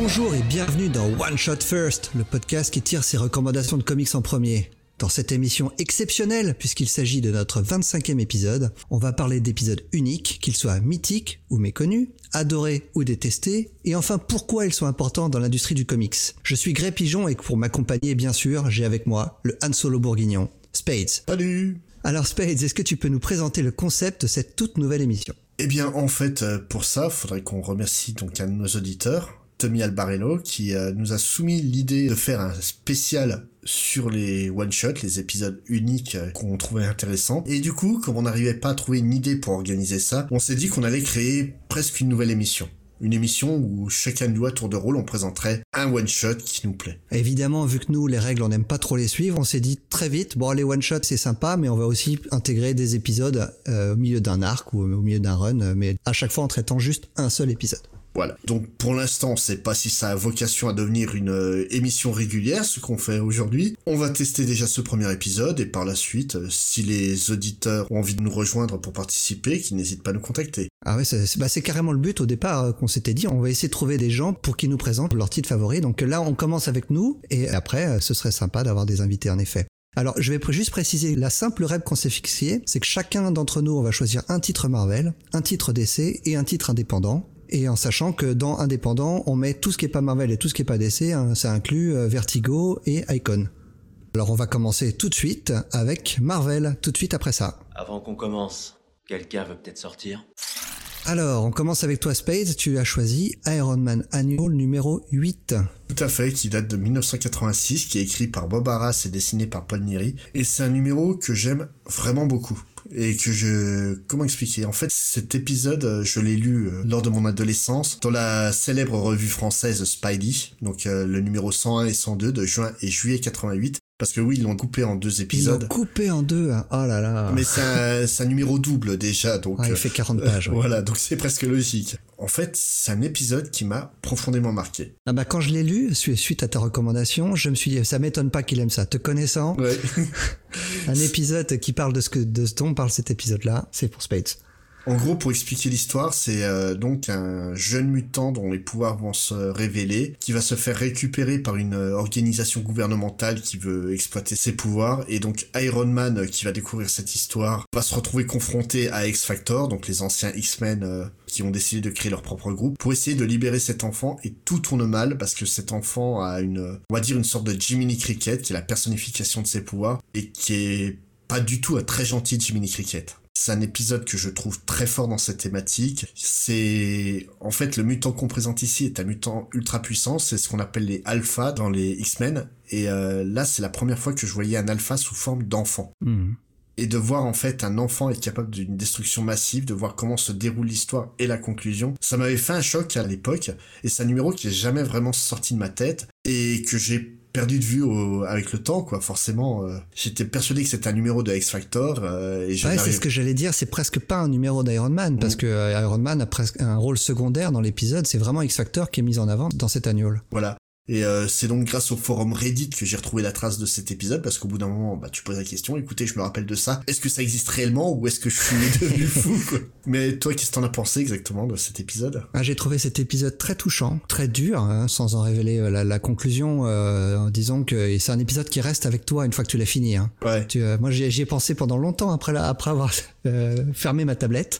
Bonjour et bienvenue dans One Shot First, le podcast qui tire ses recommandations de comics en premier. Dans cette émission exceptionnelle, puisqu'il s'agit de notre 25e épisode, on va parler d'épisodes uniques, qu'ils soient mythiques ou méconnus, adorés ou détestés, et enfin pourquoi ils sont importants dans l'industrie du comics. Je suis Gré Pigeon et pour m'accompagner bien sûr, j'ai avec moi le Han Solo Bourguignon, Spades. Salut Alors Spades, est-ce que tu peux nous présenter le concept de cette toute nouvelle émission? Eh bien, en fait, euh, pour ça, faudrait qu'on remercie donc un de nos auditeurs, Tommy Albarello, qui euh, nous a soumis l'idée de faire un spécial sur les one-shots, les épisodes uniques euh, qu'on trouvait intéressants. Et du coup, comme on n'arrivait pas à trouver une idée pour organiser ça, on s'est dit qu'on allait créer presque une nouvelle émission. Une émission où chacun de nous à tour de rôle on présenterait un one shot qui nous plaît. Évidemment, vu que nous, les règles, on n'aime pas trop les suivre, on s'est dit très vite, bon, les one shots c'est sympa, mais on va aussi intégrer des épisodes euh, au milieu d'un arc ou au milieu d'un run, mais à chaque fois en traitant juste un seul épisode. Voilà. Donc pour l'instant, on sait pas si ça a vocation à devenir une euh, émission régulière, ce qu'on fait aujourd'hui. On va tester déjà ce premier épisode et par la suite, euh, si les auditeurs ont envie de nous rejoindre pour participer, qu'ils n'hésitent pas à nous contacter. Ah ouais, c'est bah, carrément le but au départ euh, qu'on s'était dit. On va essayer de trouver des gens pour qu'ils nous présentent leur titre favori. Donc là, on commence avec nous et après, ce serait sympa d'avoir des invités en effet. Alors, je vais juste préciser, la simple règle qu'on s'est fixée, c'est que chacun d'entre nous, on va choisir un titre Marvel, un titre DC et un titre indépendant. Et en sachant que dans indépendant, on met tout ce qui est pas Marvel et tout ce qui est pas DC, hein, ça inclut euh, Vertigo et Icon. Alors on va commencer tout de suite avec Marvel, tout de suite après ça. Avant qu'on commence, quelqu'un veut peut-être sortir? Alors, on commence avec toi Spades, tu as choisi Iron Man Annual numéro 8. Tout à fait, qui date de 1986, qui est écrit par Bob Arras et dessiné par Paul Neary. Et c'est un numéro que j'aime vraiment beaucoup. Et que je... Comment expliquer? En fait, cet épisode, euh, je l'ai lu euh, lors de mon adolescence, dans la célèbre revue française Spidey, donc euh, le numéro 101 et 102 de juin et juillet 88. Parce que oui, ils l'ont coupé en deux Ils l'ont épisodes. coupé en deux. hein. Oh là là. Mais c'est un, c'est un numéro double déjà, donc... Ah, il euh, fait 40 pages. ouais. Voilà, donc c'est presque logique. En fait, c'est un épisode qui m'a profondément marqué. Ah bah quand je l'ai lu, su- suite à ta recommandation, je me suis dit, ça m'étonne pas qu'il aime ça. Te connaissant, Ouais. un épisode qui parle de ce, que, de ce dont parle cet épisode-là, c'est pour Spades. En gros, pour expliquer l'histoire, c'est euh, donc un jeune mutant dont les pouvoirs vont se révéler, qui va se faire récupérer par une euh, organisation gouvernementale qui veut exploiter ses pouvoirs, et donc Iron Man, euh, qui va découvrir cette histoire, va se retrouver confronté à X-Factor, donc les anciens X-Men qui ont décidé de créer leur propre groupe, pour essayer de libérer cet enfant, et tout tourne mal, parce que cet enfant a une, on va dire une sorte de Jiminy Cricket, qui est la personnification de ses pouvoirs, et qui est pas du tout un très gentil Jiminy Cricket. C'est un épisode que je trouve très fort dans cette thématique. C'est en fait le mutant qu'on présente ici est un mutant ultra puissant. C'est ce qu'on appelle les alphas dans les X-Men. Et euh, là, c'est la première fois que je voyais un alpha sous forme d'enfant. Hmm. Et de voir en fait un enfant être capable d'une destruction massive, de voir comment se déroule l'histoire et la conclusion, ça m'avait fait un choc à l'époque. Et c'est un numéro qui est jamais vraiment sorti de ma tête et que j'ai perdu de vue au- avec le temps quoi forcément euh, j'étais persuadé que c'était un numéro de X Factor euh, et je Ouais, c'est ce que j'allais dire, c'est presque pas un numéro d'Iron Man, parce Mm. que euh, Iron Man a presque un rôle secondaire dans l'épisode, c'est vraiment X-Factor qui est mis en avant dans cet annual. Voilà. Et euh, c'est donc grâce au forum Reddit que j'ai retrouvé la trace de cet épisode parce qu'au bout d'un moment, bah tu poses la question, écoutez, je me rappelle de ça. Est-ce que ça existe réellement ou est-ce que je suis devenu fou quoi? Mais toi, qu'est-ce que t'en as pensé exactement de cet épisode? Ah, J'ai trouvé cet épisode très touchant, très dur, hein, sans en révéler euh, la, la conclusion, euh, en disant que c'est un épisode qui reste avec toi une fois que tu l'as fini. Hein. Ouais. Tu, euh, moi, j'y j'y ai pensé pendant longtemps après, la- après avoir euh, fermé ma tablette.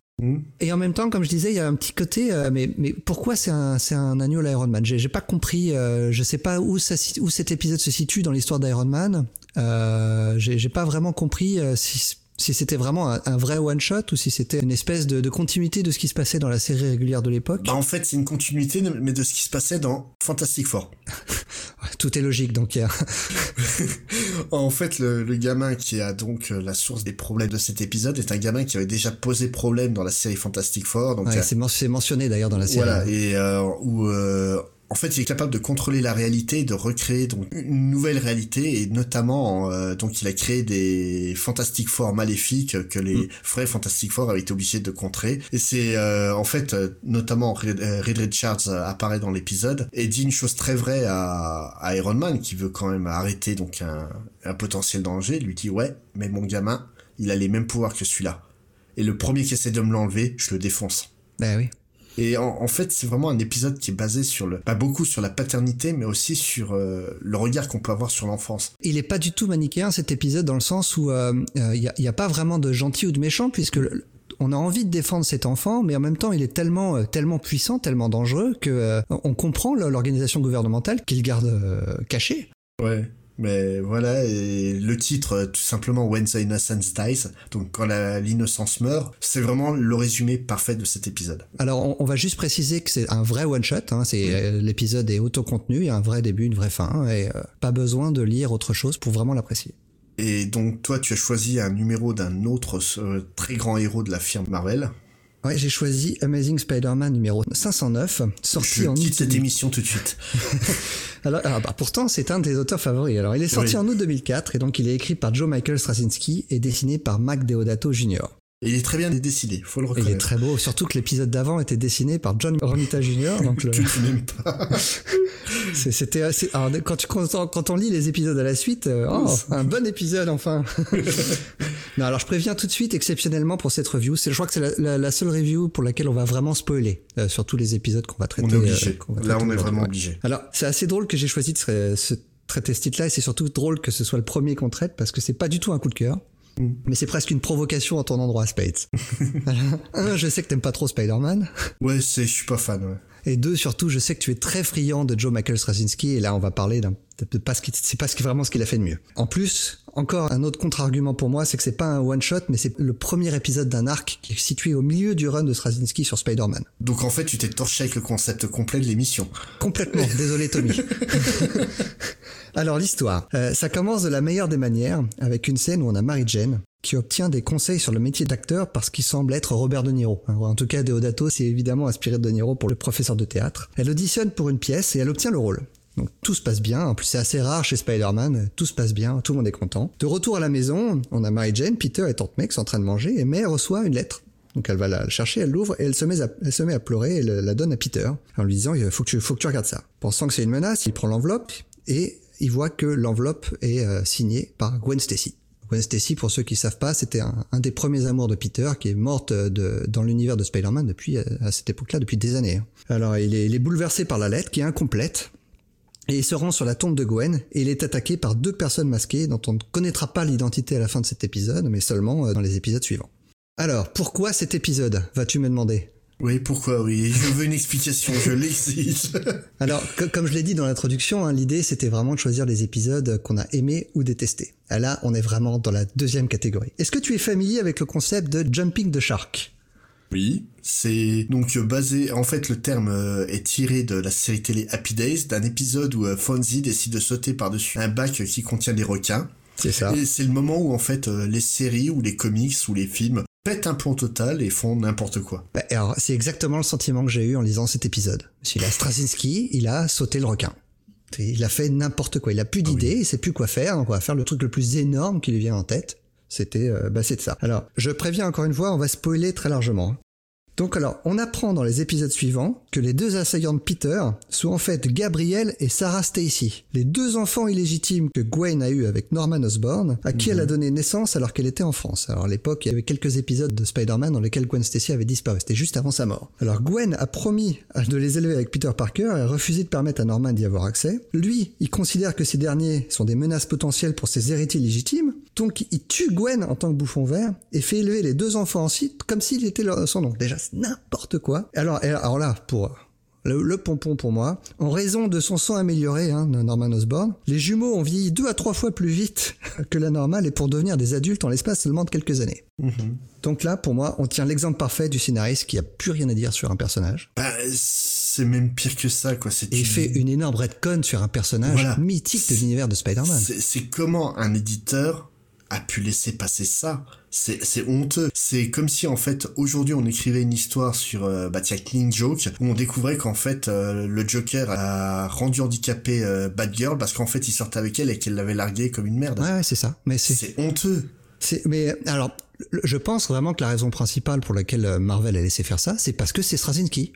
Et en même temps, comme je disais, il y a un petit côté, euh, mais, mais pourquoi c'est un, c'est un annual Iron Man? J'ai j'ai pas compris, euh, je sais pas où, ça, si- où cet épisode se situe dans l'histoire d'Iron Man. Euh, J'ai j'ai pas vraiment compris euh, si, si c'était vraiment un, un vrai one-shot ou si c'était une espèce de, de continuité de ce qui se passait dans la série régulière de l'époque. Bah en fait, c'est une continuité mais de ce qui se passait dans Fantastic Four. Tout est logique, donc y a- En fait, le, le gamin qui a donc euh, la source des problèmes de cet épisode est un gamin qui avait déjà posé problème dans la série Fantastic Four. Donc ouais, euh, c'est men- c'est mentionné d'ailleurs dans la série. Voilà, et euh, où euh, en fait, il est capable de contrôler la réalité, de recréer donc une nouvelle réalité, et notamment, euh, donc il a créé des Fantastic Four maléfiques que les mm. vrais Fantastic Four avaient été obligés de contrer. Et c'est euh, en fait, euh, notamment Reed, Richards apparaît dans l'épisode et dit une chose très vraie à, à, Iron Man qui veut quand même arrêter donc un, un potentiel danger. Il lui dit ouais, mais mon gamin, il a les mêmes pouvoirs que celui-là. Et le premier qui essaie de me l'enlever, je le défonce. Ben oui. Et en, fait, c'est vraiment un épisode qui est basé sur le, pas beaucoup sur la paternité, mais aussi sur euh, le regard qu'on peut avoir sur l'enfance. Il est pas du tout manichéen cet épisode dans le sens où euh, euh, il n'y a, a, pas vraiment de gentil ou de méchant puisque on a envie de défendre cet enfant, mais en même temps, il est tellement, tellement puissant, tellement dangereux que on comprend l'organisation gouvernementale qu'il garde caché. Ouais. Mais voilà, et le titre, euh, tout simplement When the Innocence Dies, donc quand l'innocence meurt, c'est vraiment le résumé parfait de cet épisode. Alors on, va juste préciser que c'est un vrai one-shot, hein, c'est euh, l'épisode est autocontenu, il y a un vrai début, une vraie fin, et euh, pas besoin de lire autre chose pour vraiment l'apprécier. Et donc toi, tu as choisi un numéro d'un autre très grand héros de la firme Marvel. Ouais, j'ai choisi Amazing Spider-Man numéro 509, sorti Je en quitte cette émission tout de suite. alors, ah, bah, pourtant, c'est un des auteurs favoris. Alors, il est sorti en août 2004 et donc il est écrit par Joe Michael Straczynski et dessiné par Mac Deodato Jr il est très bien dessiné, faut le reconnaître. Il est très beau, surtout que l'épisode d'avant était dessiné par John Romita Jr. Donc le... tu n'aimes pas. C'était assez. Alors, quand tu quand on lit les épisodes à la suite, euh, oh, un bon épisode enfin. non, alors je préviens tout de suite, exceptionnellement pour cette review, c'est je crois que c'est la, seule review pour laquelle on va vraiment spoiler euh, sur tous les épisodes qu'on va traiter. On est obligé. Euh, Là, on est vraiment obligé. Alors, c'est assez drôle que j'ai choisi de ce, traiter ce titre-là, et c'est surtout drôle que ce soit le premier qu'on traite parce que c'est pas du tout un coup de cœur. Mais c'est presque une provocation en ton endroit, Spades. un, je sais que t'aimes pas trop Spider-Man. Ouais, c'est, je suis pas fan, ouais. Et deux, surtout, je sais que tu es très friand de Joe Michael Straczynski, et là, on va parler d'un, c'est pas ce vraiment ce qu'il a fait de mieux. En plus, encore un autre contre-argument pour moi, c'est que c'est pas un one-shot, mais c'est le premier épisode d'un arc qui est situé au milieu du run de Straczynski sur Spider-Man. Donc en fait, tu t'es torché avec le concept complet de l'émission. Complètement, désolé Tommy. Alors l'histoire, euh, ça commence de la meilleure des manières, avec une scène où on a Mary Jane, qui obtient des conseils sur le métier d'acteur parce qu'il semble être Robert De Niro. En tout cas, Deodato s'est évidemment inspiré de De Niro pour le professeur de théâtre. Elle auditionne pour une pièce et elle obtient le rôle. Donc tout se passe bien, en plus c'est assez rare chez Spider-Man, tout se passe bien, tout le monde est content. De retour à la maison, on a Mary Jane, Peter et Tante Meg sont en train de manger et May reçoit une lettre. Donc elle va la chercher, elle l'ouvre et elle se, met à, pleurer et la donne à Peter en lui disant il faut que tu, faut que tu regardes ça. Pensant que c'est une menace, il prend l'enveloppe et il voit que l'enveloppe est euh, signée par Gwen Stacy. Gwen Stacy, pour ceux qui savent pas, c'était un, des premiers amours de Peter qui est morte de, dans l'univers de Spider-Man depuis euh, à cette époque-là, depuis des années. Hein. Alors il est, il est bouleversé par la lettre qui est incomplète. Et il se rend sur la tombe de Gwen et il est attaqué par deux personnes masquées dont on ne connaîtra pas l'identité à la fin de cet épisode, mais seulement euh, dans les épisodes suivants. Alors, pourquoi cet épisode, vas-tu me demander? Oui, pourquoi oui Je veux une explication, je l'exige. Alors, comme je l'ai dit dans l'introduction, hein, l'idée c'était vraiment de choisir les épisodes qu'on a aimés ou détestés. Là, on est vraiment dans la deuxième catégorie. Est-ce que tu es familier avec le concept de jumping the shark? Oui, c'est donc basé. En fait, le terme euh, est tiré de la série télé Happy Days, d'un épisode où euh, Fonzie décide de sauter par-dessus un bac qui contient des requins. C'est ça. Et c'est le moment où en fait euh, les séries ou les comics ou les films pètent un plomb total et font n'importe quoi. Bah, alors, c'est exactement le sentiment que j'ai eu en lisant cet épisode. Monsieur Straczynski, il a sauté le requin. Il a fait n'importe quoi. Il a plus ah d'idées, il sait plus quoi faire. Donc on va faire le truc le plus énorme qui lui vient en tête. C'était, euh, bah c'est de ça. Alors, je préviens encore une fois, on va spoiler très largement. Donc alors, on apprend dans les épisodes suivants que les deux assaillants de Peter sont en fait Gabriel et Sarah Stacy, les deux enfants illégitimes que Gwen a eu avec Norman Osborn, à qui elle a mhm. donné naissance alors qu'elle était en France. Alors à l'époque, il y avait quelques épisodes de Spider-Man dans lesquels Gwen Stacy avait disparu, c'était juste avant sa mort. Alors Gwen a promis de les élever avec Peter Parker et a refusé de permettre à Norman d'y avoir accès. Lui, il considère que ces derniers sont des menaces potentielles pour ses héritiers légitimes, donc il tue Gwen en tant que bouffon vert et fait élever les deux enfants ensuite comme s'il était son oncle. Déjà, n'importe quoi. Alors, alors là, pour le, pompon pour moi, en raison de son sang amélioré, hein, Norman Osborn, les jumeaux ont vieilli deux à trois fois plus vite que la normale et pour devenir des adultes en l'espace seulement de quelques années. Mhm. Donc là, pour moi, on tient l'exemple parfait du scénariste qui a plus rien à dire sur un personnage. Bah, c'est même pire que ça, quoi. Et il fait une énorme redcon sur un personnage mythique de l'univers de Spider-Man. C'est comment un éditeur a pu laisser passer ça c'est c'est honteux. C'est comme si en fait aujourd'hui on écrivait une histoire sur euh, bah tiens Clean Joke où on découvrait qu'en fait euh, le Joker a rendu handicapé euh, Batgirl parce qu'en fait il sortait avec elle et qu'elle l'avait largué comme une merde. Ouais, ouais c'est ça. Mais c'est C'est honteux. c'est mais alors je pense vraiment que la raison principale pour laquelle Marvel a laissé faire ça, c'est parce que c'est Straczynski.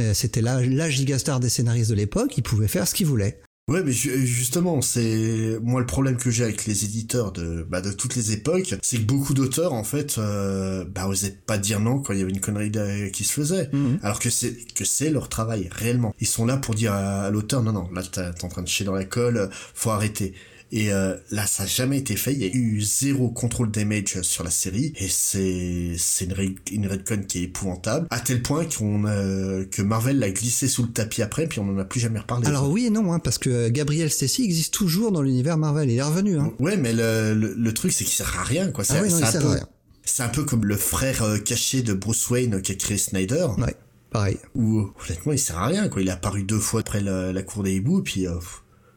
Euh, C'était la, la gigastar des scénaristes de l'époque, il pouvait faire ce qu'il voulait. Ouais, mais ju- justement, c'est moi le problème que j'ai avec les éditeurs de bah, de toutes les époques, c'est que beaucoup d'auteurs en fait, euh, bah osaient pas dire non quand il y avait une connerie qui se faisait, Mhm. alors que c'est que c'est leur travail réellement. Ils sont là pour dire à, à l'auteur non non, là t'es t'es en train de chier dans la colle, faut arrêter. Et euh, là, ça n'a jamais été fait. Il y a eu zéro contrôle damage sur la série, et c'est c'est une, une redcon qui est épouvantable, à tel point qu'on euh, que Marvel l'a glissé sous le tapis après, puis on en a plus jamais reparlé. Alors oui et non, hein, parce que Gabriel Stacy existe toujours dans l'univers Marvel, il est revenu. Hein. Ouais, mais le, le, le truc, c'est qu'il sert à rien, quoi. Ah oui, non, il sert peu- à rien. C'est un peu comme le frère euh, caché de Bruce Wayne qui a créé Snyder, Ouais, pareil. où honnêtement, il sert à rien, quoi. Il est apparu deux fois après la, la cour des hiboux, puis euh,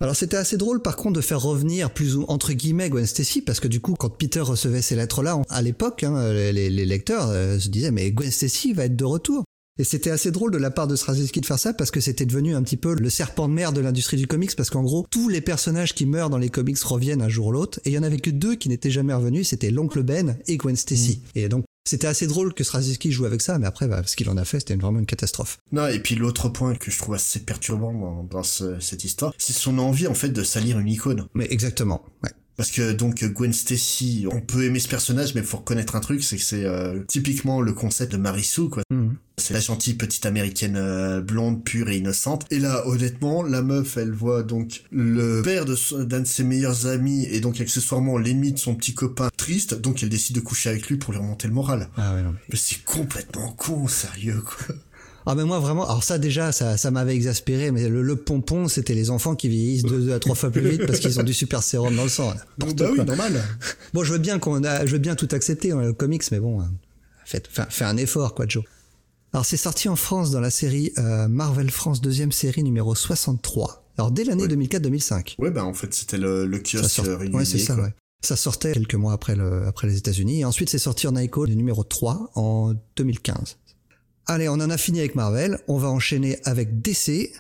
Alors c'était assez drôle par contre de faire revenir plus ou entre guillemets Gwen Stacy parce que du coup quand Peter recevait ces lettres-là à l'époque hein, les, les lecteurs euh, se disaient mais Gwen Stacy va être de retour. Et c'était assez drôle de la part de Straczynski de faire ça parce que c'était devenu un petit peu le serpent de mer de l'industrie du comics parce qu'en gros tous les personnages qui meurent dans les comics reviennent un jour ou l'autre et il y en avait que deux qui n'étaient jamais revenus c'était l'oncle Ben et Gwen Stacy. Et donc c'était assez drôle que Straczynski joue avec ça mais après bah, ce qu'il en a fait c'était vraiment une catastrophe. Non, et puis l'autre point que je trouve assez perturbant dans, dans ce- cette histoire, c'est son envie, en fait, de salir une icône. Mais exactement. Ouais. Parce que, donc, Gwen Stacy, on peut aimer ce personnage, mais faut reconnaître un truc, c'est que c'est euh, typiquement le concept de Marisou, quoi. Mhm. C'est la gentille petite américaine euh, blonde, pure et innocente. Et là, honnêtement, la meuf, elle voit donc le père d'un de ses meilleurs amis et donc accessoirement l'ennemi de son petit copain triste. Donc elle décide de coucher avec lui pour lui remonter le moral. Ah ouais, non, mais- c'est complètement con, sérieux, quoi. Ah mais moi vraiment, alors ça déjà, ça, ça m'avait exaspéré, mais le, le pompon, c'était les enfants qui vieillissent deux, deux à trois fois plus vite parce qu'ils ont du super sérum dans le sang. N'importe bah oui, normal. Bon, je veux bien qu'on a, je veux bien tout accepter dans le comics, mais bon, euh, faites, un effort quoi, Joe. Alors c'est sorti en France dans la série euh, Marvel France deuxième série numéro 63. Alors dès l'année Ouais. 2004-2005. Ouais, bah en fait, c'était le, le Ça kiosque sort- régulier. ouais, c'est ça, quoi. ouais. Ça sortait quelques mois après, le, après les États-Unis. Et ensuite, c'est sorti en ICO, le numéro 3, en 2015. Allez, on en a fini avec Marvel. On va enchaîner avec DC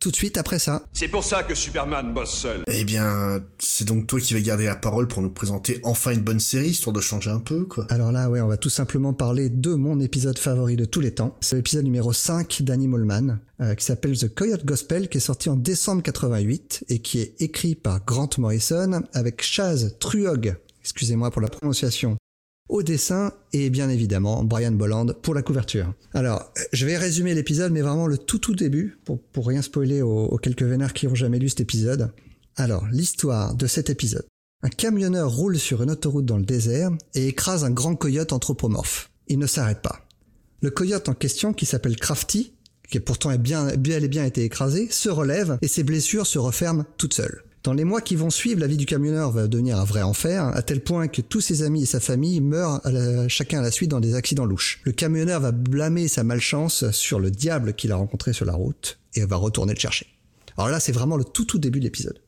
tout de suite après ça. C'est pour ça que Superman bosse seul. Eh bien, c'est donc toi qui vas garder la parole pour nous présenter enfin une bonne série, histoire de changer un peu, quoi. Alors là, ouais, on va tout simplement parler de mon épisode favori de tous les temps. C'est l'épisode numéro 5 d'Animal Man, euh, qui s'appelle The Coyote Gospel, qui est sorti en décembre 88 et qui est écrit par Grant Morrison avec Chaz Truog, excusez-moi pour la prononciation, au dessin et bien évidemment Brian Bolland pour la couverture. Alors, je vais résumer l'épisode, mais vraiment le tout tout début, pour, pour rien spoiler aux, quelques vénères qui ont jamais lu cet épisode. Alors, l'histoire de cet épisode. Un camionneur roule sur une autoroute dans le désert et écrase un grand coyote anthropomorphe. Il ne s'arrête pas. Le coyote en question, qui s'appelle Crafty, qui pourtant est bien, et bien été écrasé, se relève et ses blessures se referment toutes seules. Dans les mois qui vont suivre, la vie du camionneur va devenir un vrai enfer, à tel point que tous ses amis et sa famille meurent à la- chacun à la suite dans des accidents louches. Le camionneur va blâmer sa malchance sur le diable qu'il a rencontré sur la route et va retourner le chercher. Alors là, c'est vraiment le tout tout début de l'épisode.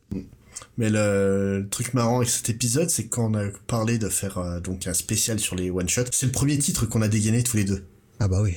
Mais le, le truc marrant avec cet épisode, c'est que quand on a parlé de faire euh, donc un spécial sur les one-shots, c'est le premier titre qu'on a dégainé tous les deux. Ah bah oui.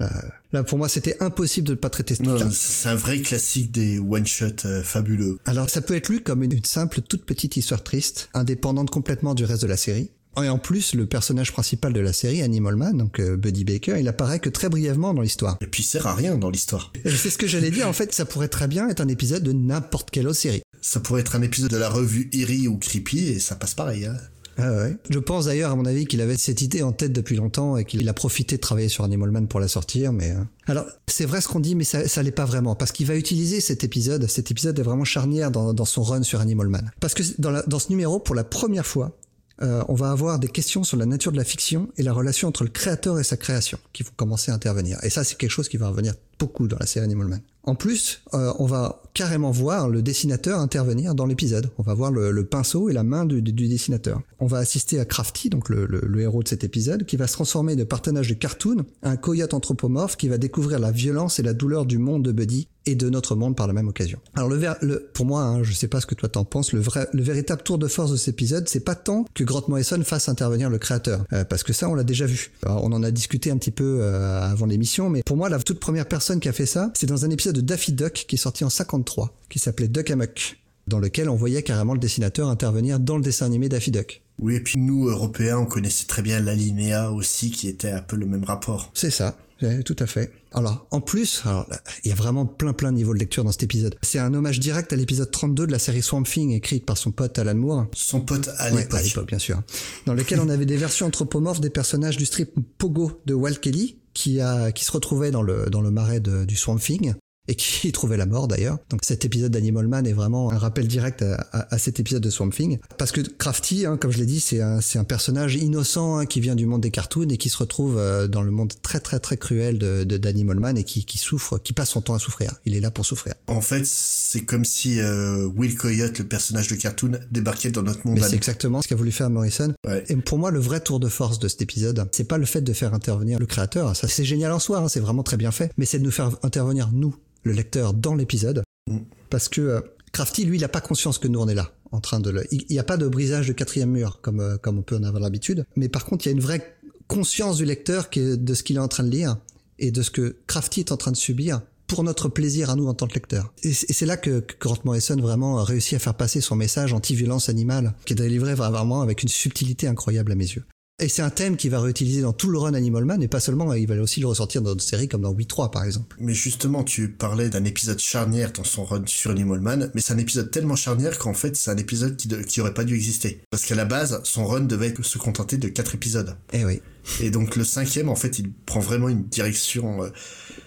Là, là, pour moi, c'était impossible de ne pas traiter ce truc-là. c'est un vrai classique des one-shots euh, fabuleux. Alors, ça peut être lu comme une, une simple, toute petite histoire triste, indépendante complètement du reste de la série. Et en plus, le personnage principal de la série, Animal Man, donc euh, Buddy Baker, il apparaît que très brièvement dans l'histoire. Et puis il sert à rien dans l'histoire. C'est ce que j'allais dire, en fait, ça pourrait très bien être un épisode de n'importe quelle autre série. Ça pourrait être un épisode de la revue Eerie ou Creepy et ça passe pareil. Hein. Ah. Je pense d'ailleurs, à mon avis, qu'il avait cette idée en tête depuis longtemps et qu'il a profité de travailler sur Animal Man pour la sortir, mais... euh, Alors, c'est vrai ce qu'on dit, mais ça, ça l'est pas vraiment, parce qu'il va utiliser cet épisode, cet épisode est vraiment charnière dans, dans son run sur Animal Man. Parce que dans, la- dans ce numéro, pour la première fois, euh, on va avoir des questions sur la nature de la fiction et la relation entre le créateur et sa création qui vont commencer à intervenir. Et ça, c'est quelque chose qui va revenir beaucoup dans la série Animal Man. En plus, euh, on va carrément voir le dessinateur intervenir dans l'épisode. On va voir le, pinceau et la main du, dessinateur. On va assister à Crafty, donc le, le, héros de cet épisode, qui va se transformer de partenage de cartoon un coyote anthropomorphe qui va découvrir la violence et la douleur du monde de Buddy et de notre monde par la même occasion. Alors le, le pour moi, hein, je sais pas ce que toi t'en penses, le vrai, le véritable tour de force de cet épisode, c'est pas tant que Grant Morrison fasse intervenir le créateur, euh, parce que ça on l'a déjà vu. on en a discuté un petit peu euh, avant l'émission, mais pour moi la toute première personne qui a fait ça, c'est dans un épisode de Daffy Duck qui est sorti en 53, qui s'appelait Duck Amuck, dans lequel on voyait carrément le dessinateur intervenir dans le dessin animé Daffy Duck. Oui, et puis nous, Européens, on connaissait très bien l'alinéa aussi, qui était un peu le même rapport. C'est ça tout à fait. Alors, en plus, alors, il y a vraiment plein plein de niveaux de lecture dans cet épisode. C'est un hommage direct à l'épisode 32 de la série Swamp Thing, écrite par son pote Alan Moore. Son pote à l'époque. à l'époque, bien sûr. Dans lequel on avait des versions anthropomorphes des personnages du strip Pogo de Walt Kelly, qui a, qui se retrouvait dans le, dans le marais du Swamp Thing et qui trouvait la mort d'ailleurs. Donc cet épisode d'Animal Man est vraiment un rappel direct à, cet épisode de Swamp Thing. Parce que Crafty, hein, comme je l'ai dit, c'est un, un, personnage innocent hein, qui vient du monde des cartoons et qui se retrouve euh, dans le monde très très très cruel de d'Animal Man et qui, qui, souffre, qui passe son temps à souffrir. Il est là pour souffrir. En fait, c'est comme si euh, Will Coyote, le personnage de cartoon, débarquait dans notre monde. c'est exactement ce qu'a voulu faire Morrison. Et pour moi, le vrai tour de force de cet épisode, c'est pas le fait de faire intervenir le créateur. Ça, c'est génial en soi, hein, c'est vraiment très bien fait. Mais c'est de nous faire intervenir nous, le lecteur dans l'épisode, mm. parce que euh, Crafty, lui, il n'a pas conscience que nous on est là, en train de le... Il n'y a pas de brisage de quatrième mur comme euh, comme on peut en avoir l'habitude, mais par contre, il y a une vraie conscience du lecteur de ce qu'il est en train de lire et de ce que Crafty est en train de subir pour notre plaisir à nous en tant que lecteur. Et c'est là que, Grant Morrison vraiment a réussi à faire passer son message anti-violence animale, qui est délivré vraiment avec une subtilité incroyable à mes yeux. Et c'est un thème qu'il va réutiliser dans tout le run Animal Man, et pas seulement, il va aussi le ressortir dans d'autres séries comme dans 8-3 par exemple. Mais justement, tu parlais d'un épisode charnière dans son run sur Animal Man, mais c'est un épisode tellement charnière qu'en fait, c'est un épisode qui, qui aurait pas dû exister. Parce qu'à la base, son run devait se contenter de 4 épisodes. Eh oui. Et donc le cinquième, en fait, il prend vraiment une direction... Euh,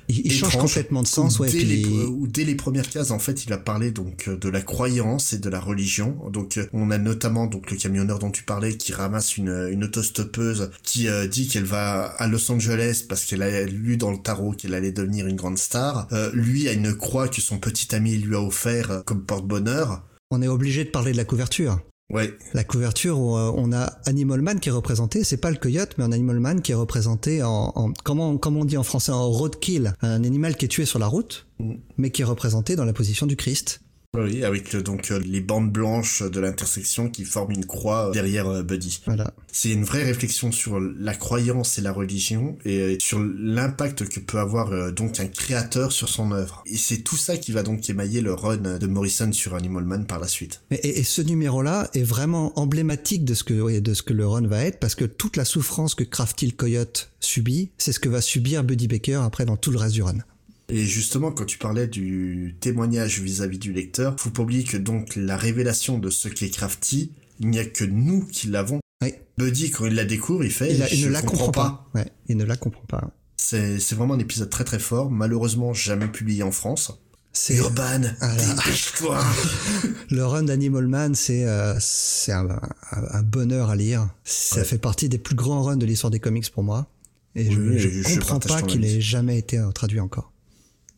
il, change complètement de sens, ouais. Dès, les, dès les premières cases, en fait, il a parlé donc de la croyance et de la religion. Donc, on a notamment donc le camionneur dont tu parlais qui ramasse une, une autostoppeuse qui euh, dit qu'elle va à Los Angeles parce qu'elle a lu dans le tarot qu'elle allait devenir une grande star. Euh, lui a une croix que son petit ami lui a offert comme porte-bonheur. On est obligé de parler de la couverture. Ouais. La couverture, euh, on a Animal Man qui est représenté, c'est pas le coyote, mais un Animal Man qui est représenté en, en comment, on dit en français, en roadkill, un animal qui est tué sur la route, mm. mais qui est représenté dans la position du Christ. Oui, avec donc euh, les bandes blanches de l'intersection qui forment une croix euh, derrière euh, Buddy. Voilà. C'est une vraie réflexion sur la croyance et la religion et sur l'impact que peut avoir donc un créateur sur son œuvre. Et c'est tout ça qui va donc émailler le run de Morrison sur Animal Man par la suite. Et, et ce numéro-là est vraiment emblématique de ce que de ce que le run va être parce que toute la souffrance que Crafty le Coyote subit, c'est ce que va subir Buddy Baker après dans tout le reste du run. Et justement, quand tu parlais du témoignage vis-à-vis du lecteur, faut pas oublier que donc la révélation de ce qu'est Crafty, il n'y a que nous qui l'avons. Oui. Buddy, quand il la découvre, il fait. Il, ne la comprend pas. Ouais, il ne la comprend pas. C'est, vraiment un épisode très très fort, malheureusement jamais publié en France. C'est Urban, toi Le run d'Animal Man, c'est euh, un, un, bonheur à lire. Ça fait partie des plus grands runs de l'histoire des comics pour moi. Et je, ne comprends pas qu'il ait jamais été euh, traduit encore.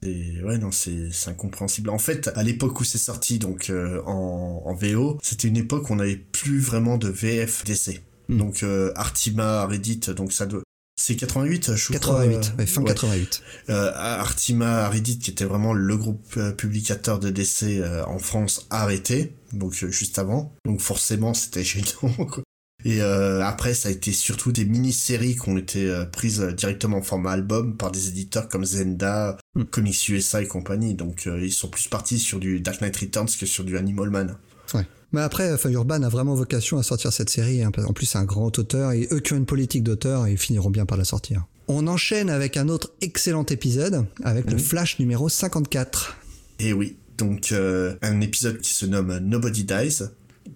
Et ouais, non, c'est incompréhensible. En fait, à l'époque où c'est sorti, donc euh, en, en, VO, c'était une époque où on n'avait plus vraiment de VF DC. Hmm. Donc euh, Artima, Reddit, donc ça doit... C'est 88, je 88, crois. fin 88. Euh, Artima, Reddit, qui était vraiment le groupe publicateur de DC en France, arrêté, donc juste avant. Donc forcément, c'était gênant, quoi. Et euh, après, ça a été surtout des mini-séries qui ont été euh, prises directement en format album par des éditeurs comme Zenda, mm. Comics USA et compagnie. Donc euh, ils sont plus partis sur du Dark Knight Returns que sur du Animal Man. Ouais. Mais après, Urban a vraiment vocation à sortir cette série. Hein, en plus, c'est un grand auteur et eux qui ont une politique d'auteur, ils finiront bien par la sortir. On enchaîne avec un autre excellent épisode, avec le Flash numéro 54. Et oui, donc un épisode qui se nomme Nobody Dies,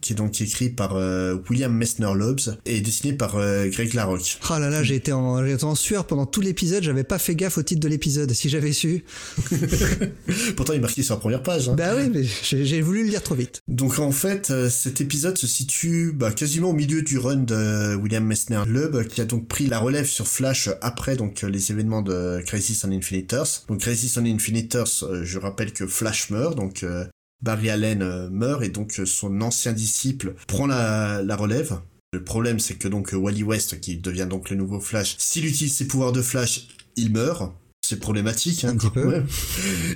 qui est donc écrit par euh, William Messner Loebs et dessiné par euh, Greg Larocque. Oh là là, j'ai été en, j'ai été en sueur pendant tout l'épisode, j'avais pas fait gaffe au titre de l'épisode. Si j'avais su. Pourtant, il est marqué sur la première page. Hein. Bah oui, mais j'ai j'ai voulu le lire trop vite. Donc en fait, euh, cet épisode se situe bah, quasiment au milieu du run de William Messner Loeb, qui a donc pris la relève sur Flash après donc les événements de Crisis on Infinite Earth. Donc Crisis on Infinite Earth, euh, je rappelle que Flash meurt, donc euh, Barry Allen euh, meurt et donc euh, son ancien disciple prend la, la relève. Le problème, c'est que donc Wally West, qui devient donc le nouveau Flash, s'il utilise ses pouvoirs de Flash, il meurt. C'est problématique, hein, Un petit peu.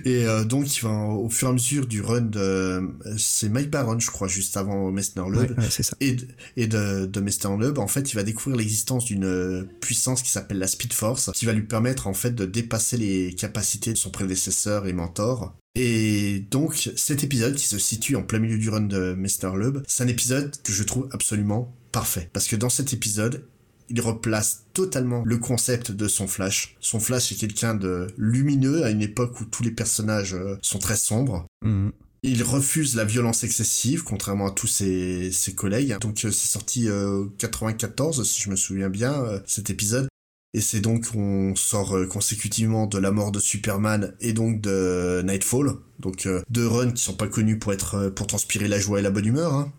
Et euh, donc, il va, au fur et à mesure du run de, c'est Mike Baron, je crois, juste avant Messner Loeb, Ouais, ouais, c'est ça. et de, et de. Loeb, en fait, il va découvrir l'existence d'une euh, puissance qui s'appelle la Speed Force, qui va lui permettre, en fait, de dépasser les capacités de son prédécesseur et mentor. Et donc, cet épisode qui se situe en plein milieu du run de Mr. Loeb, c'est un épisode que je trouve absolument parfait. Parce que dans cet épisode, il replace totalement le concept de son Flash. Son Flash est quelqu'un de lumineux à une époque où tous les personnages euh, sont très sombres. Mhm. Il refuse la violence excessive, contrairement à tous ses, ses collègues. Donc euh, c'est sorti euh, 94, si je me souviens bien, euh, cet épisode. Et c'est donc on sort euh, consécutivement de la mort de Superman et donc de Nightfall. Donc euh, deux runs qui sont pas connus pour être euh, pour transpirer la joie et la bonne humeur. Hein.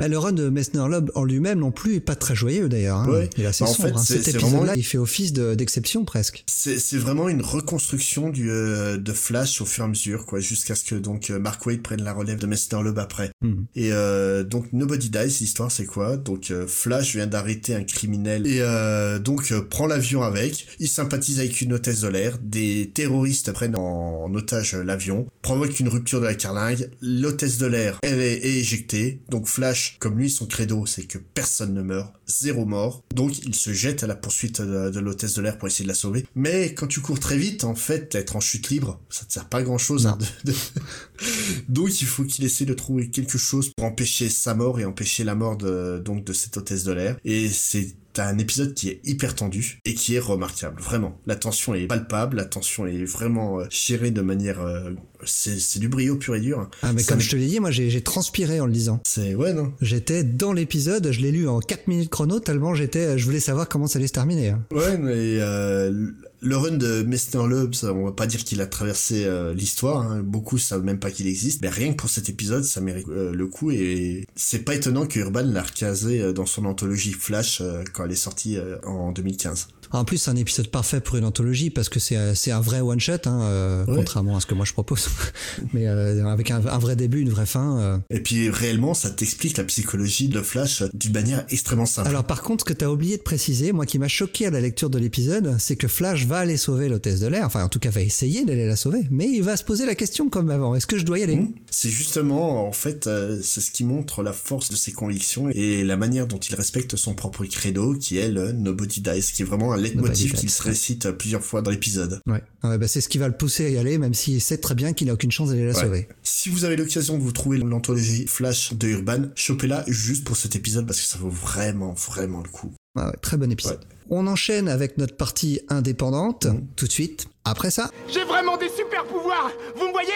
Bah, le run de Messner Loeb en lui-même non plus est pas très joyeux d'ailleurs. Hein. Ouais. Il est assez Bah, en sombre. fait, hein. Cet épisode-là, vraiment- il fait office de- d'exception presque. C'est vraiment une reconstruction du euh, de Flash au fur et à mesure, quoi, jusqu'à ce que donc euh, Mark Waid prenne la relève de Mr. Loeb après. Mhm. Et euh, donc Nobody Dies, l'histoire c'est quoi? Donc euh, Flash vient d'arrêter un criminel et euh, donc prend l'avion avec. Il sympathise avec une hôtesse de l'air. Des terroristes prennent en, en otage l'avion, provoquent une rupture de la carlingue. L'hôtesse de l'air, elle est, est éjectée. Donc Flash, comme lui, son credo, c'est que personne ne meurt, zéro mort. Donc il se jette à la poursuite de, de l'hôtesse de l'air pour essayer de la sauver. Mais quand tu cours très vite, en fait, être en chute libre, ça te sert pas à grand chose. Non. Donc il faut qu'il essaie de trouver quelque chose pour empêcher sa mort et empêcher la mort de donc de cette hôtesse de l'air. Et c'est un épisode qui est hyper tendu et qui est remarquable, vraiment. La tension est palpable, la tension est vraiment euh, gérée de manière... euh, c'est c'est du brio pur et dur. Ah mais Ça comme je te l'ai dit, moi j'ai j'ai transpiré en le lisant. C'est... Ouais, non J'étais dans l'épisode, je l'ai lu en 4 minutes chrono tellement j'étais, je voulais savoir comment ça allait se terminer. hein. Ouais, mais euh, le run de Mr. Loeb, ça, on va pas dire qu'il a traversé euh, l'histoire, hein. beaucoup savent même pas qu'il existe, mais rien que pour cet épisode, ça mérite euh, le coup, et c'est pas étonnant que Urban l'a recasé euh, dans son anthologie Flash euh, quand elle est sortie euh, en 2015. En plus, c'est un épisode parfait pour une anthologie parce que c'est euh, c'est un vrai one shot, hein, euh, Ouais. contrairement à ce que moi je propose. Mais euh, avec un, un vrai début, une vraie fin. euh. Et puis réellement, ça t'explique la psychologie de Flash d'une manière extrêmement simple. Alors par contre, ce que t'as oublié de préciser, moi qui m'a choqué à la lecture de l'épisode, c'est que Flash va aller sauver l'hôtesse de l'air, enfin en tout cas va essayer d'aller la sauver, mais il va se poser la question comme avant, est-ce que je dois y aller? Mmh. C'est justement, en fait, euh, c'est ce qui montre la force de ses convictions et la manière dont il respecte son propre credo, qui est le Nobody Dies, qui est vraiment un leitmotiv dies, qu'il se récite euh, plusieurs fois dans l'épisode. Ouais, Ouais, bah, c'est ce qui va le pousser à y aller, même s'il sait très bien qu'il n'a aucune chance d'aller la Ouais. sauver. Si vous avez l'occasion de vous trouver l'anthologie Flash de Urban, chopez-la juste pour cet épisode parce que ça vaut vraiment, vraiment le coup. Ouais, ouais, très bon épisode. On enchaîne avec notre partie indépendante, tout de suite. Après ça, J'ai vraiment des super pouvoirs Vous me voyez?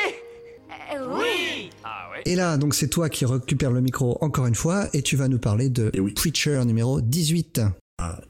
Oui Et là, donc c'est toi qui récupères le micro encore une fois et tu vas nous parler de Eh oui. Preacher numéro 18.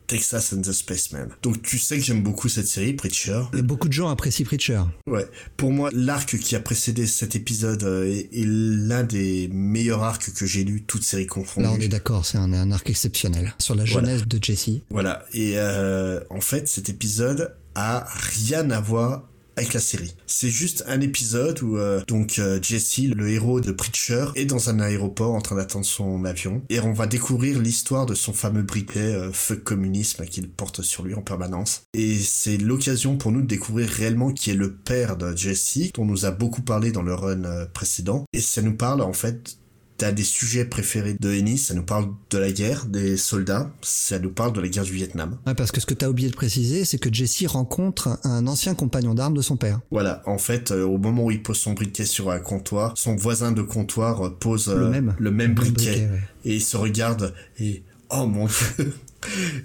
Texas and the Spaceman. Donc tu sais que j'aime beaucoup cette série, Preacher. Et beaucoup de gens apprécient Preacher. Ouais. Pour moi, l'arc qui a précédé cet épisode euh, est, est l'un des meilleurs arcs que j'ai lu, toutes séries confondues. Là, on est d'accord, c'est un, un arc exceptionnel sur la Voilà. jeunesse de Jesse. Voilà. Et euh, en fait, cet épisode a rien à voir avec la série. C'est juste un épisode où euh, donc euh, Jesse, le héros de Preacher, est dans un aéroport en train d'attendre son avion et on va découvrir l'histoire de son fameux briquet euh, fuck communisme qu'il porte sur lui en permanence. Et c'est l'occasion pour nous de découvrir réellement qui est le père de Jesse, dont on nous a beaucoup parlé dans le run euh, précédent. Et ça nous parle en fait T'as des sujets préférés de Ennis, ça nous parle de la guerre, des soldats, ça nous parle de la guerre du Vietnam. Ouais, parce que ce que tu as oublié de préciser, c'est que Jesse rencontre un ancien compagnon d'armes de son père. Voilà, en fait, euh, au moment où il pose son briquet sur un comptoir, son voisin de comptoir euh, pose euh, Le même. le même briquet, ouais. et il se regarde et oh mon dieu.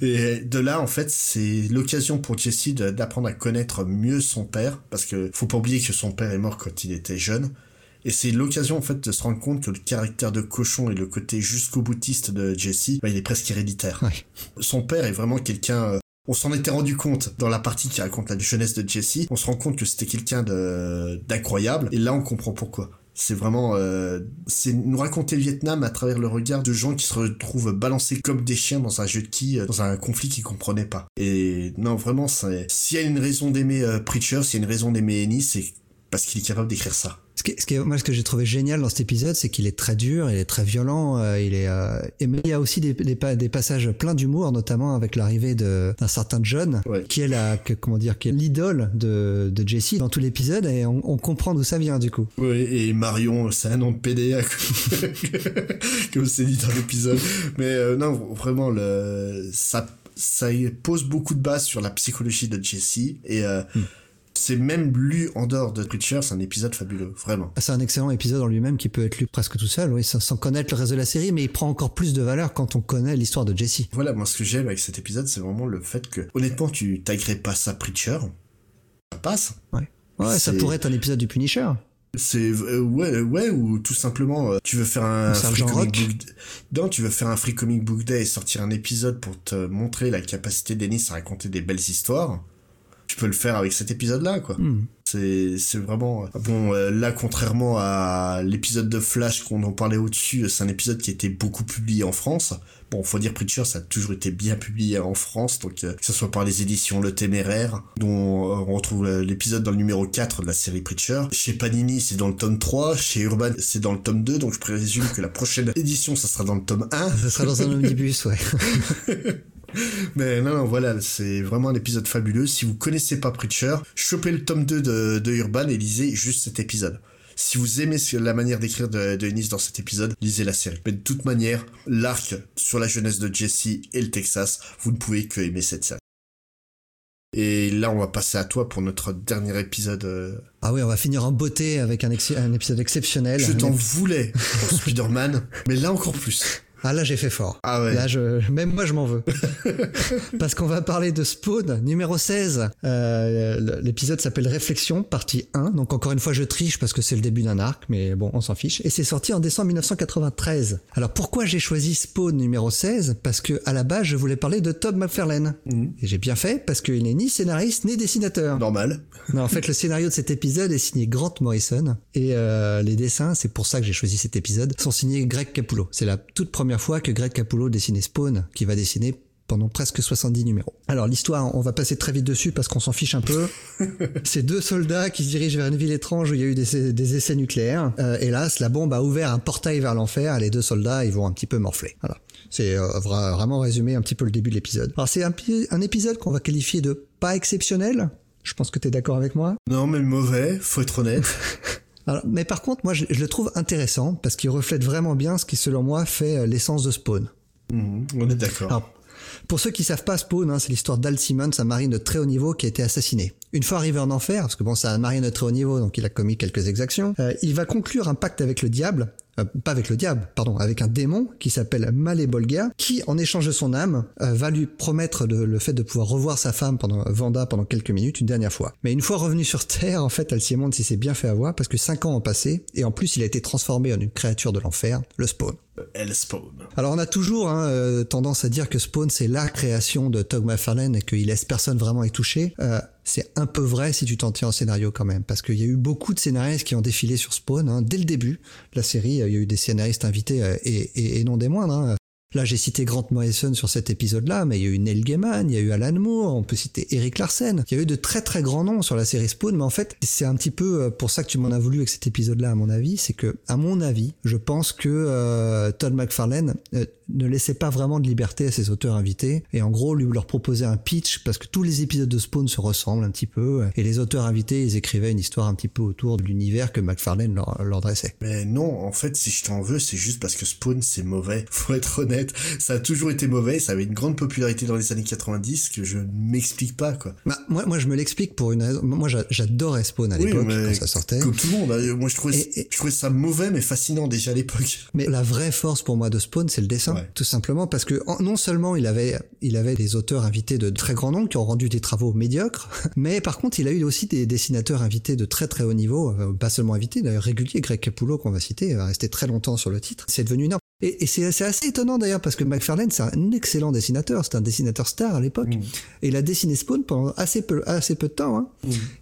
Et de là, en fait, c'est l'occasion pour Jesse d'apprendre à connaître mieux son père, parce que faut pas oublier que son père est mort quand il était jeune, Et c'est l'occasion en fait de se rendre compte que le caractère de cochon et le côté jusqu'au boutiste de Jesse, bah, il est presque héréditaire. Ouais. Son père est vraiment quelqu'un. euh, on s'en était rendu compte dans la partie qui raconte la jeunesse de Jesse. On se rend compte que c'était quelqu'un de d'incroyable. Et là, on comprend pourquoi. C'est vraiment, euh, c'est nous raconter le Vietnam à travers le regard de gens qui se retrouvent balancés comme des chiens dans un jeu de euh, dans un conflit qu'ils comprenaient pas. Et non, vraiment, s'il y a une raison d'aimer euh, Preacher, s'il y a une raison d'aimer Ennis, c'est parce qu'il est capable d'écrire ça. Ce qui, ce qui est- moi, ce que j'ai trouvé génial dans cet épisode, c'est qu'il est très dur, il est très violent, euh, il est, euh, et mais il y a aussi des, des, des passages pleins d'humour, notamment avec l'arrivée de- d'un certain John, Ouais. qui est la, que- comment dire, qui est l'idole de, de Jesse dans tout l'épisode, et on, on comprend d'où ça vient du coup. Oui, et Marion, c'est un nom de PD, à- comme c'est dit dans l'épisode. Mais euh, non, vraiment, le, ça, ça pose beaucoup de bases sur la psychologie de Jesse. Et euh, c'est même lu en dehors de Preacher, c'est un épisode fabuleux, vraiment. C'est un excellent épisode en lui-même qui peut être lu presque tout seul, oui, sans, connaître le reste de la série, mais il prend encore plus de valeur quand on connaît l'histoire de Jesse. Voilà, moi, ce que j'aime avec cet épisode, c'est vraiment le fait que, honnêtement, tu t'agrées pas ça Preacher, ça passe. Ouais, ouais ça pourrait être un épisode du Punisher. C'est euh, ouais ouais ou tout simplement euh, tu veux faire un free comic book non tu veux faire un free comic book day et sortir un épisode pour te montrer la capacité d'Ennis à raconter des belles histoires peux le faire avec cet épisode là quoi. Hmm. c'est c'est vraiment bon euh, là contrairement à l'épisode de Flash qu'on en parlait au-dessus c'est un épisode qui a été beaucoup publié en France. Bon faut dire Preacher ça a toujours été bien publié en France donc euh, que ce soit par les éditions Le Téméraire dont euh, on retrouve l'épisode dans le numéro 4 de la série Preacher. Chez Panini c'est dans le tome 3 chez Urban c'est dans le tome 2 donc je présume que la prochaine édition ça sera dans le tome 1 Ça sera dans un omnibus, ouais. mais non, non, voilà, c'est vraiment un épisode fabuleux. Si vous connaissez pas Preacher, chopez le tome 2 de, de Urban et lisez juste cet épisode. Si vous aimez la manière d'écrire de, de Ennis dans cet épisode, lisez la série. Mais de toute manière, l'arc sur la jeunesse de Jesse et le Texas, vous ne pouvez que aimer cette série. Et là, on va passer à toi pour notre dernier épisode. euh, Ah oui, on va finir en beauté avec un, ex- un épisode exceptionnel. Je t'en voulais pour Spider-Man, mais là encore plus. Ah là, j'ai fait fort. Ah ouais. Là, je, même moi, je m'en veux. Parce qu'on va parler de Spawn, numéro 16. Euh, L'épisode s'appelle Réflexion, partie 1. Donc, encore une fois, je triche parce que c'est le début d'un arc, mais bon, on s'en fiche. Et c'est sorti en décembre 1993. Alors, pourquoi j'ai choisi Spawn numéro 16 Parce que, à la base, je voulais parler de Todd McFarlane. Mhm. Et j'ai bien fait parce qu'il n'est ni scénariste ni dessinateur. Normal. Non, en fait, le scénario de cet épisode est signé Grant Morrison et euh, les dessins, c'est pour ça que j'ai choisi cet épisode, sont signés Greg Capullo. C'est la toute première fois que Greg Capullo dessinait Spawn, qui va dessiner pendant presque 70 numéros. Alors l'histoire, on va passer très vite dessus parce qu'on s'en fiche un peu. C'est deux soldats qui se dirigent vers une ville étrange où il y a eu des, des essais nucléaires. Euh, hélas, la bombe a ouvert un portail vers l'enfer et les deux soldats, ils vont un petit peu morfler. Voilà. C'est euh, vra- vraiment résumé un petit peu le début de l'épisode. Alors c'est un, un épisode qu'on va qualifier de pas exceptionnel. Je pense que tu es d'accord avec moi. Non, mais mauvais, faut être honnête. Alors, mais par contre, moi, je, je le trouve intéressant parce qu'il reflète vraiment bien ce qui, selon moi, fait euh, l'essence de Spawn. Mhm, on est d'accord. Pour ceux qui savent pas, Spawn, hein, c'est l'histoire d'Al Simmons, un marine de très haut niveau qui a été assassiné. Une fois arrivé en enfer, parce que bon, c'est un marine de très haut niveau, donc il a commis quelques exactions, euh, il va conclure un pacte avec le diable, euh, pas avec le diable, pardon, avec un démon qui s'appelle Malebolga, qui, en échange de son âme, euh, va lui promettre de- le fait de pouvoir revoir sa femme pendant Vanda pendant quelques minutes une dernière fois. Mais une fois revenu sur Terre, en fait, Al Simmons il s'est bien fait avoir parce que cinq ans ont passé et en plus il a été transformé en une créature de l'enfer, le Spawn. Elle spawn. Alors on a toujours hein, euh, tendance à dire que Spawn c'est la création de Todd McFarlane et qu'il laisse personne vraiment y toucher. Euh, c'est un peu vrai si tu t'en tiens au scénario quand même, parce qu'il y a eu beaucoup de scénaristes qui ont défilé sur Spawn hein, dès le début de la série. euh, Il y a eu des scénaristes invités et non des moindres. hein. Là, j'ai cité Grant Morrison sur cet épisode-là, mais il y a eu Neil Gaiman, il y a eu Alan Moore, on peut citer Eric Larsen. Il y a eu de très très grands noms sur la série Spawn, mais en fait, c'est un petit peu euh, pour ça que tu m'en as voulu avec cet épisode-là, à mon avis. C'est que, à mon avis, je pense que euh, Todd McFarlane euh, ne laissait pas vraiment de liberté à ses auteurs invités, et en gros, lui leur proposait un pitch, parce que tous les épisodes de Spawn se ressemblent un petit peu, et les auteurs invités, ils écrivaient une histoire un petit peu autour de l'univers que McFarlane leur, leur dressait. Mais non, en fait, si je t'en veux, c'est juste parce que Spawn, c'est mauvais. Faut être honnête. Ça a toujours été mauvais. Ça avait une grande popularité dans les années 90 que je ne m'explique pas, quoi. Bah, moi, moi, je me l'explique pour une raison. Moi, j'a- j'adorais Spawn à Oui, l'époque quand ça sortait. Comme tout le monde. hein. Moi, je trouvais, Et- et- je trouvais ça mauvais, mais fascinant déjà à l'époque. Mais la vraie force pour moi de Spawn, c'est le dessin. Ouais. Tout simplement parce que non seulement il avait, il avait des auteurs invités de très grand nombre qui ont rendu des travaux médiocres, mais par contre il a eu aussi des dessinateurs invités de très très haut niveau, euh, pas seulement invités, d'ailleurs réguliers, Greg Capullo qu'on va citer, va rester très longtemps sur le titre. C'est devenu énorme. Et, et c'est assez étonnant d'ailleurs parce que McFarlane c'est un excellent dessinateur, c'est un dessinateur star à l'époque. Et il a dessiné Spawn pendant assez peu, assez peu de temps. Hein.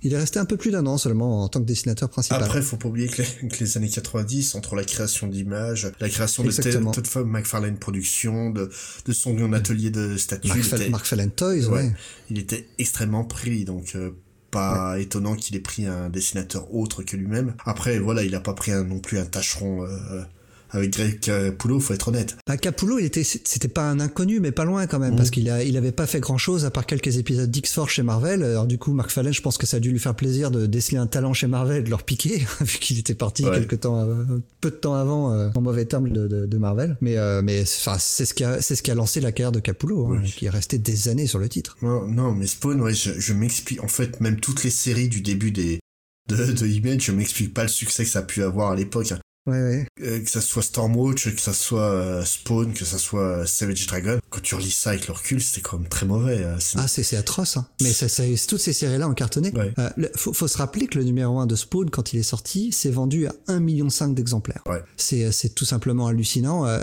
Il est resté un peu plus d'un an seulement en tant que dessinateur principal. Après, faut pas oublier que les, que les années 90, entre la création d'images, la création de. Todd Todd McFarlane Productions, de, de son atelier de statue, Mark, il, Fa- était, Mark Farlane Toys, ouais. ouais, il était extrêmement pris, donc euh, pas étonnant qu'il ait pris un dessinateur autre que lui-même. Après, voilà, il a pas pris un, non plus un tâcheron euh, avec Greg Capullo, faut être honnête. Bah, Capullo, il était, c'était pas un inconnu, mais pas loin quand même, Mhm. parce qu'il a, il avait pas fait grand chose à part quelques épisodes d'X-Force chez Marvel. Alors du coup, Mark Farlane, je pense que ça a dû lui faire plaisir de déceler un talent chez Marvel, et de leur piquer, vu qu'il était parti Ouais. quelque temps, euh, peu de temps avant, euh, en mauvais termes de, de, de Marvel. Mais, euh, mais, enfin, c'est ce qui a, c'est ce qui a lancé la carrière de Capullo, hein, Oui. qui est resté des années sur le titre. Non, non, mais Spawn, ouais, je, je m'explique. En fait, même toutes les séries du début des de, de Image, je m'explique pas le succès que ça a pu avoir à l'époque. Ouais, ouais. Euh, que ça soit Stormwatch, que ça soit euh, Spawn, que ça soit euh, Savage Dragon. Quand tu relis ça avec le recul, c'était quand même très mauvais. euh, c'est- Ah, c'est, c'est atroce, hein. Mais ça, ça, toutes ces séries-là ont cartonné. Ouais. Euh, le- faut, faut se rappeler que le numéro 1 de Spawn, quand il est sorti, s'est vendu à 1,5 million d'exemplaires. Ouais. C'est, c'est tout simplement hallucinant. Euh,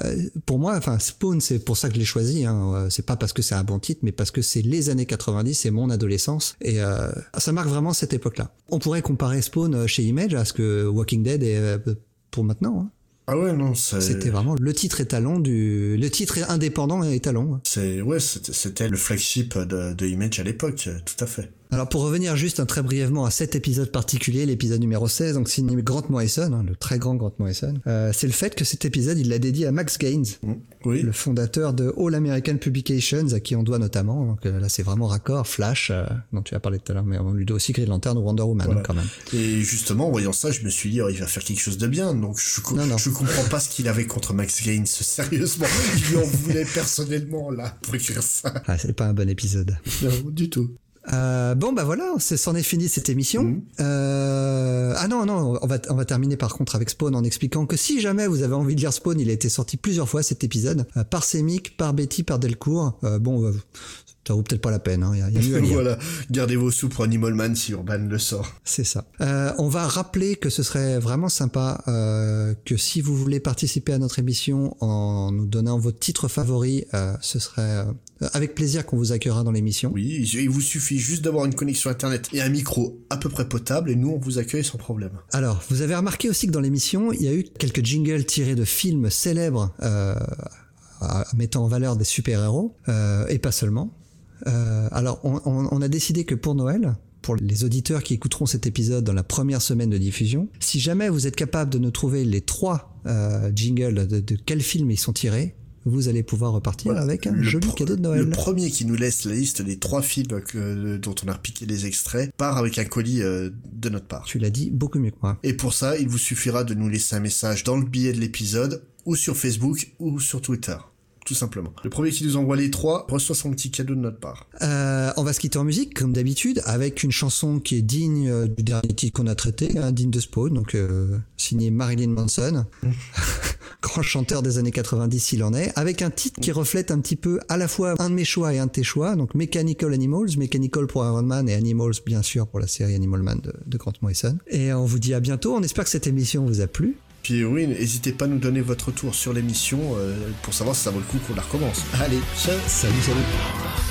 pour moi, enfin, Spawn, c'est pour ça que je l'ai choisi. Hein. C'est pas parce que c'est un bon titre, mais parce que c'est les années 90, c'est mon adolescence. Et euh, ça marque vraiment cette époque-là. On pourrait comparer Spawn chez Image à ce que Walking Dead est euh, pour maintenant. hein. Ah ouais, non, c'est... C'était vraiment le titre étalon du... Le titre indépendant étalon. hein. C'est, ouais, c'était, c'était le flagship de, de Image à l'époque, tout à fait. Alors pour revenir juste hein, très brièvement à cet épisode particulier, l'épisode numéro 16, donc signé Grant Morrison, hein, le très grand Grant Morrison, euh, c'est le fait que cet épisode il l'a dédié à Max Gaines, Mm. Oui. le fondateur de All American Publications, à qui on doit notamment, donc euh, là c'est vraiment raccord, Flash, euh, dont tu as parlé tout à l'heure, mais on lui doit aussi Green Lantern ou Wonder Woman Voilà. hein, quand même. Et justement, en voyant ça, je me suis dit, oh, il va faire quelque chose de bien. Donc, je, co- Non, non. je comprends pas ce qu'il avait contre Max Gaines. Sérieusement, il lui en voulait personnellement, là, pour écrire ça. Ah, c'est pas un bon épisode. Non, du tout. Euh, bon bah voilà, c'est c'en est fini cette émission. Mhm. Euh, ah non non, on va on va terminer par contre avec Spawn en expliquant que si jamais vous avez envie de lire Spawn, il a été sorti plusieurs fois cet épisode euh, par Semic, par Betty, par Delcourt. Euh, bon, ça vaut peut-être pas la peine. Il y, a, y a mieux à lire. voilà. Gardez vos sous pour Animal Man si Urban le sort. C'est ça. Euh, on va rappeler que ce serait vraiment sympa euh, que si vous voulez participer à notre émission en nous donnant votre titre favori, euh, ce serait euh, avec plaisir qu'on vous accueillera dans l'émission. Oui, il vous suffit juste d'avoir une connexion internet et un micro à peu près potable et nous on vous accueille sans problème. Alors, vous avez remarqué aussi que dans l'émission, il y a eu quelques jingles tirés de films célèbres euh, mettant en valeur des super-héros, euh, et pas seulement. Euh, alors, on, on- on a décidé que pour Noël, pour les auditeurs qui écouteront cet épisode dans la première semaine de diffusion, si jamais vous êtes capable de nous trouver les trois euh, jingles de, de quel film ils sont tirés, vous allez pouvoir repartir Voilà. avec un Le joli cadeau de Le Noël. premier qui nous laisse la liste des trois films que- dont on a repiqué les extraits part avec un colis euh, de notre part. Tu l'as dit beaucoup mieux que moi. Et pour ça, il vous suffira de nous laisser un message dans le billet de l'épisode, ou sur Facebook, ou sur Twitter. Tout simplement. Le premier qui nous envoie les trois reçoit son petit cadeau de notre part. Euh, on va se quitter en musique, comme d'habitude, avec une chanson qui est digne euh, du dernier titre qu'on a traité, hein, digne de Spawn, donc euh, signé Marilyn Manson, grand chanteur des années 90 s'il en est, avec un titre qui reflète un petit peu à la fois un de mes choix et un de tes choix, donc Mechanical Animals, Mechanical pour Iron Man et Animals bien sûr pour la série Animal Man de, de Grant Morrison. Et on vous dit à bientôt, on espère que cette émission vous a plu. Puis oui, n'hésitez pas à nous donner votre retour sur l'émission euh, pour savoir si ça vaut le coup qu'on la recommence. Allez, ciao Salut, salut.